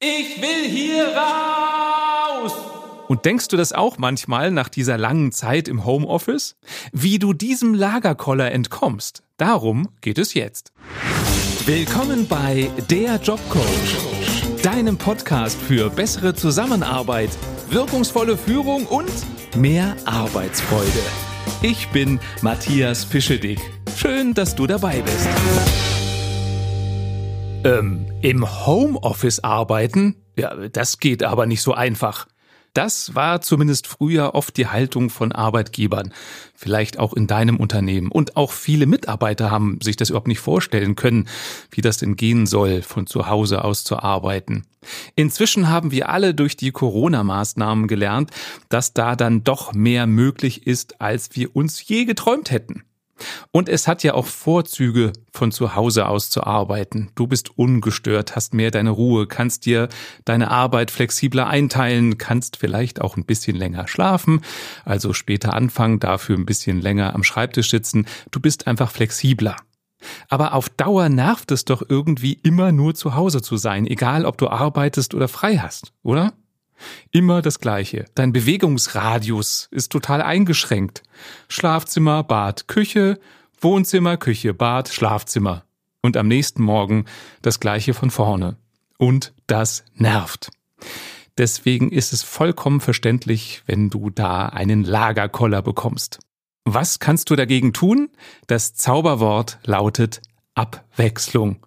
Ich will hier raus! Und denkst du das auch manchmal nach dieser langen Zeit im Homeoffice? Wie du diesem Lagerkoller entkommst, darum geht es jetzt. Willkommen bei Der Jobcoach, deinem Podcast für bessere Zusammenarbeit, wirkungsvolle Führung und mehr Arbeitsfreude. Ich bin Matthias Fischedick. Schön, dass du dabei bist. Ähm, im Homeoffice arbeiten? Ja, das geht aber nicht so einfach. Das war zumindest früher oft die Haltung von Arbeitgebern, vielleicht auch in deinem Unternehmen. Und auch viele Mitarbeiter haben sich das überhaupt nicht vorstellen können, wie das denn gehen soll, von zu Hause aus zu arbeiten. Inzwischen haben wir alle durch die Corona-Maßnahmen gelernt, dass da dann doch mehr möglich ist, als wir uns je geträumt hätten. Und es hat ja auch Vorzüge, von zu Hause aus zu arbeiten. Du bist ungestört, hast mehr deine Ruhe, kannst dir deine Arbeit flexibler einteilen, kannst vielleicht auch ein bisschen länger schlafen, also später anfangen, dafür ein bisschen länger am Schreibtisch sitzen. Du bist einfach flexibler. Aber auf Dauer nervt es doch irgendwie immer nur zu Hause zu sein, egal ob du arbeitest oder frei hast, oder? Immer das Gleiche. Dein Bewegungsradius ist total eingeschränkt. Schlafzimmer, Bad, Küche, Wohnzimmer, Küche, Bad, Schlafzimmer. Und am nächsten Morgen das Gleiche von vorne. Und das nervt. Deswegen ist es vollkommen verständlich, wenn du da einen Lagerkoller bekommst. Was kannst du dagegen tun? Das Zauberwort lautet Abwechslung.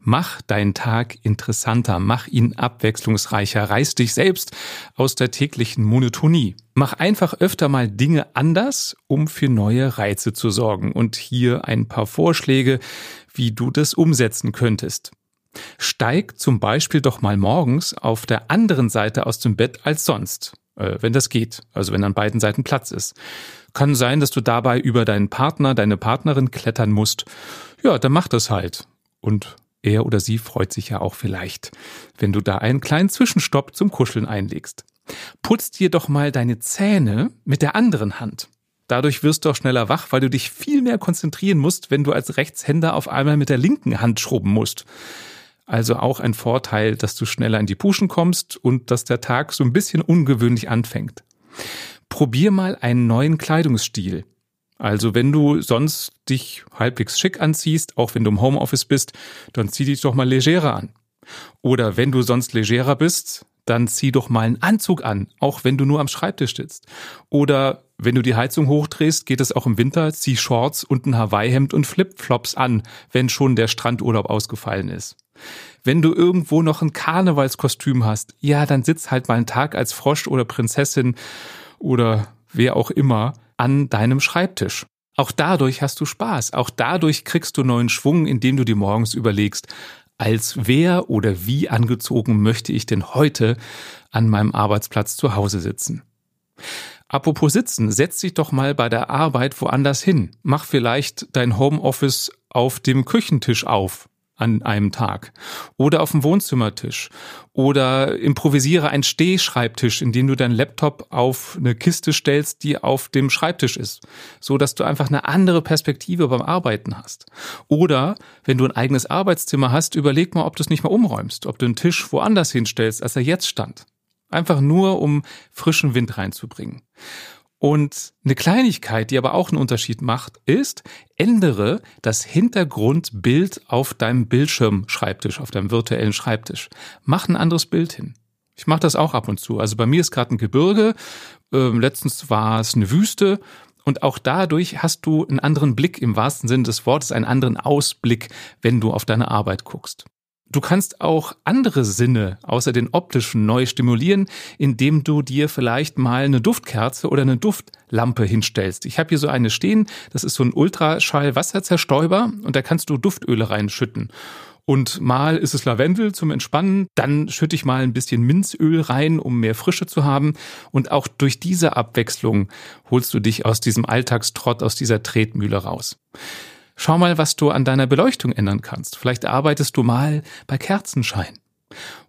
Mach deinen Tag interessanter, mach ihn abwechslungsreicher, reiß dich selbst aus der täglichen Monotonie. Mach einfach öfter mal Dinge anders, um für neue Reize zu sorgen. Und hier ein paar Vorschläge, wie du das umsetzen könntest. Steig zum Beispiel doch mal morgens auf der anderen Seite aus dem Bett als sonst, äh, wenn das geht, also wenn an beiden Seiten Platz ist. Kann sein, dass du dabei über deinen Partner, deine Partnerin klettern musst. Ja, dann mach das halt. Und er oder sie freut sich ja auch vielleicht, wenn du da einen kleinen Zwischenstopp zum Kuscheln einlegst. Putz dir doch mal deine Zähne mit der anderen Hand. Dadurch wirst du auch schneller wach, weil du dich viel mehr konzentrieren musst, wenn du als Rechtshänder auf einmal mit der linken Hand schrubben musst. Also auch ein Vorteil, dass du schneller in die Puschen kommst und dass der Tag so ein bisschen ungewöhnlich anfängt. Probier mal einen neuen Kleidungsstil. Also wenn du sonst dich halbwegs schick anziehst, auch wenn du im Homeoffice bist, dann zieh dich doch mal legerer an. Oder wenn du sonst legerer bist, dann zieh doch mal einen Anzug an, auch wenn du nur am Schreibtisch sitzt. Oder wenn du die Heizung hochdrehst, geht es auch im Winter, zieh Shorts und ein Hawaii-Hemd und Flipflops an, wenn schon der Strandurlaub ausgefallen ist. Wenn du irgendwo noch ein Karnevalskostüm hast, ja, dann sitz halt mal einen Tag als Frosch oder Prinzessin oder wer auch immer an deinem Schreibtisch. Auch dadurch hast du Spaß. Auch dadurch kriegst du neuen Schwung, indem du dir morgens überlegst, als wer oder wie angezogen möchte ich denn heute an meinem Arbeitsplatz zu Hause sitzen. Apropos sitzen, setz dich doch mal bei der Arbeit woanders hin. Mach vielleicht dein Homeoffice auf dem Küchentisch auf an einem Tag oder auf dem Wohnzimmertisch oder improvisiere einen Stehschreibtisch, indem du deinen Laptop auf eine Kiste stellst, die auf dem Schreibtisch ist, so dass du einfach eine andere Perspektive beim Arbeiten hast. Oder wenn du ein eigenes Arbeitszimmer hast, überleg mal, ob du es nicht mal umräumst, ob du einen Tisch woanders hinstellst, als er jetzt stand. Einfach nur, um frischen Wind reinzubringen. Und eine Kleinigkeit, die aber auch einen Unterschied macht, ist, ändere das Hintergrundbild auf deinem Bildschirmschreibtisch, auf deinem virtuellen Schreibtisch. Mach ein anderes Bild hin. Ich mache das auch ab und zu. Also bei mir ist gerade ein Gebirge, ähm, letztens war es eine Wüste und auch dadurch hast du einen anderen Blick im wahrsten Sinne des Wortes, einen anderen Ausblick, wenn du auf deine Arbeit guckst. Du kannst auch andere Sinne außer den optischen neu stimulieren, indem du dir vielleicht mal eine Duftkerze oder eine Duftlampe hinstellst. Ich habe hier so eine stehen, das ist so ein Ultraschall-Wasserzerstäuber und da kannst du Duftöle reinschütten. Und mal ist es Lavendel zum Entspannen, dann schütte ich mal ein bisschen Minzöl rein, um mehr Frische zu haben. Und auch durch diese Abwechslung holst du dich aus diesem Alltagstrott, aus dieser Tretmühle raus. Schau mal, was du an deiner Beleuchtung ändern kannst. Vielleicht arbeitest du mal bei Kerzenschein.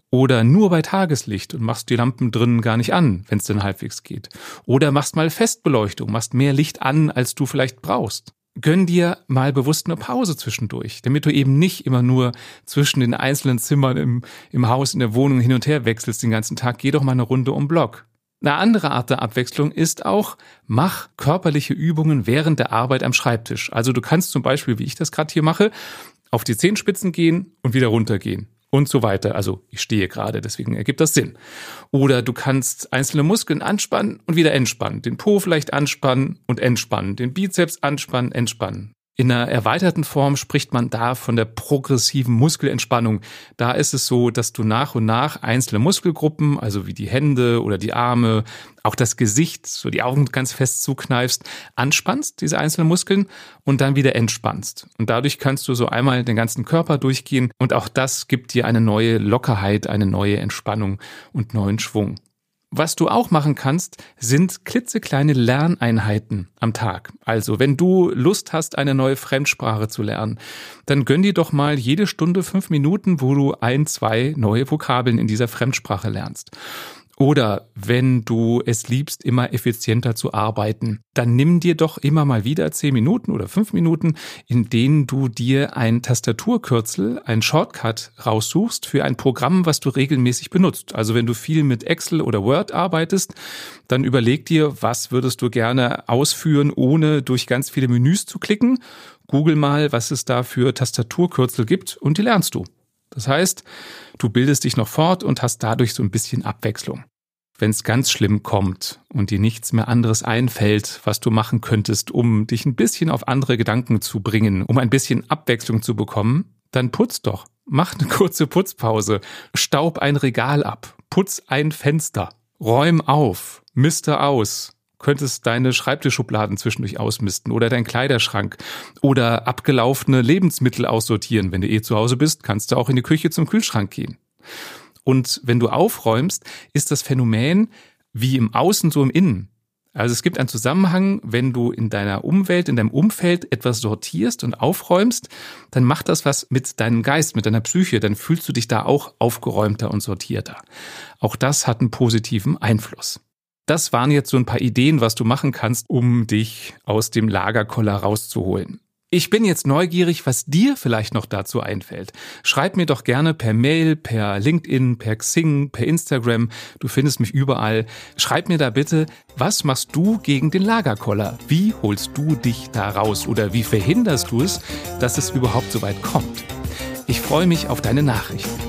Oder nur bei Tageslicht und machst die Lampen drinnen gar nicht an, wenn es denn halbwegs geht. Oder machst mal Festbeleuchtung, machst mehr Licht an, als du vielleicht brauchst. Gönn dir mal bewusst eine Pause zwischendurch, damit du eben nicht immer nur zwischen den einzelnen Zimmern im, im Haus, in der Wohnung hin und her wechselst den ganzen Tag. Geh doch mal eine Runde um Block. Eine andere Art der Abwechslung ist auch, mach körperliche Übungen während der Arbeit am Schreibtisch. Also du kannst zum Beispiel, wie ich das gerade hier mache, auf die Zehenspitzen gehen und wieder runtergehen und so weiter. Also ich stehe gerade, deswegen ergibt das Sinn. Oder du kannst einzelne Muskeln anspannen und wieder entspannen. Den Po vielleicht anspannen und entspannen. Den Bizeps anspannen, entspannen. In einer erweiterten Form spricht man da von der progressiven Muskelentspannung. Da ist es so, dass du nach und nach einzelne Muskelgruppen, also wie die Hände oder die Arme, auch das Gesicht, so die Augen ganz fest zukneifst, anspannst, diese einzelnen Muskeln, und dann wieder entspannst. Und dadurch kannst du so einmal den ganzen Körper durchgehen und auch das gibt dir eine neue Lockerheit, eine neue Entspannung und neuen Schwung. Was du auch machen kannst, sind klitzekleine Lerneinheiten am Tag. Also, wenn du Lust hast, eine neue Fremdsprache zu lernen, dann gönn dir doch mal jede Stunde fünf Minuten, wo du ein, zwei neue Vokabeln in dieser Fremdsprache lernst. Oder wenn du es liebst, immer effizienter zu arbeiten, dann nimm dir doch immer mal wieder zehn Minuten oder fünf Minuten, in denen du dir ein Tastaturkürzel, ein Shortcut raussuchst für ein Programm, was du regelmäßig benutzt. Also wenn du viel mit Excel oder Word arbeitest, dann überleg dir, was würdest du gerne ausführen, ohne durch ganz viele Menüs zu klicken. Google mal, was es da für Tastaturkürzel gibt und die lernst du. Das heißt, du bildest dich noch fort und hast dadurch so ein bisschen Abwechslung. Wenn es ganz schlimm kommt und dir nichts mehr anderes einfällt, was du machen könntest, um dich ein bisschen auf andere Gedanken zu bringen, um ein bisschen Abwechslung zu bekommen, dann putz doch. Mach eine kurze Putzpause. Staub ein Regal ab. Putz ein Fenster. Räum auf. Miste aus könntest deine Schreibtischschubladen zwischendurch ausmisten oder dein Kleiderschrank oder abgelaufene Lebensmittel aussortieren. Wenn du eh zu Hause bist, kannst du auch in die Küche zum Kühlschrank gehen. Und wenn du aufräumst, ist das Phänomen wie im Außen so im Innen. Also es gibt einen Zusammenhang, wenn du in deiner Umwelt, in deinem Umfeld etwas sortierst und aufräumst, dann macht das was mit deinem Geist, mit deiner Psyche, dann fühlst du dich da auch aufgeräumter und sortierter. Auch das hat einen positiven Einfluss. Das waren jetzt so ein paar Ideen, was du machen kannst, um dich aus dem Lagerkoller rauszuholen. Ich bin jetzt neugierig, was dir vielleicht noch dazu einfällt. Schreib mir doch gerne per Mail, per LinkedIn, per Xing, per Instagram. Du findest mich überall. Schreib mir da bitte, was machst du gegen den Lagerkoller? Wie holst du dich da raus? Oder wie verhinderst du es, dass es überhaupt so weit kommt? Ich freue mich auf deine Nachrichten.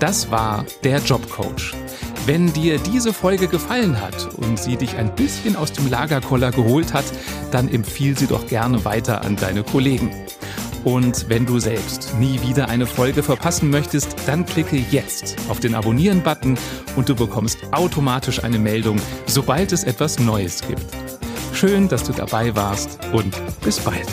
Das war der Jobcoach. Wenn dir diese Folge gefallen hat und sie dich ein bisschen aus dem Lagerkoller geholt hat, dann empfiehl sie doch gerne weiter an deine Kollegen. Und wenn du selbst nie wieder eine Folge verpassen möchtest, dann klicke jetzt auf den Abonnieren-Button und du bekommst automatisch eine Meldung, sobald es etwas Neues gibt. Schön, dass du dabei warst und bis bald.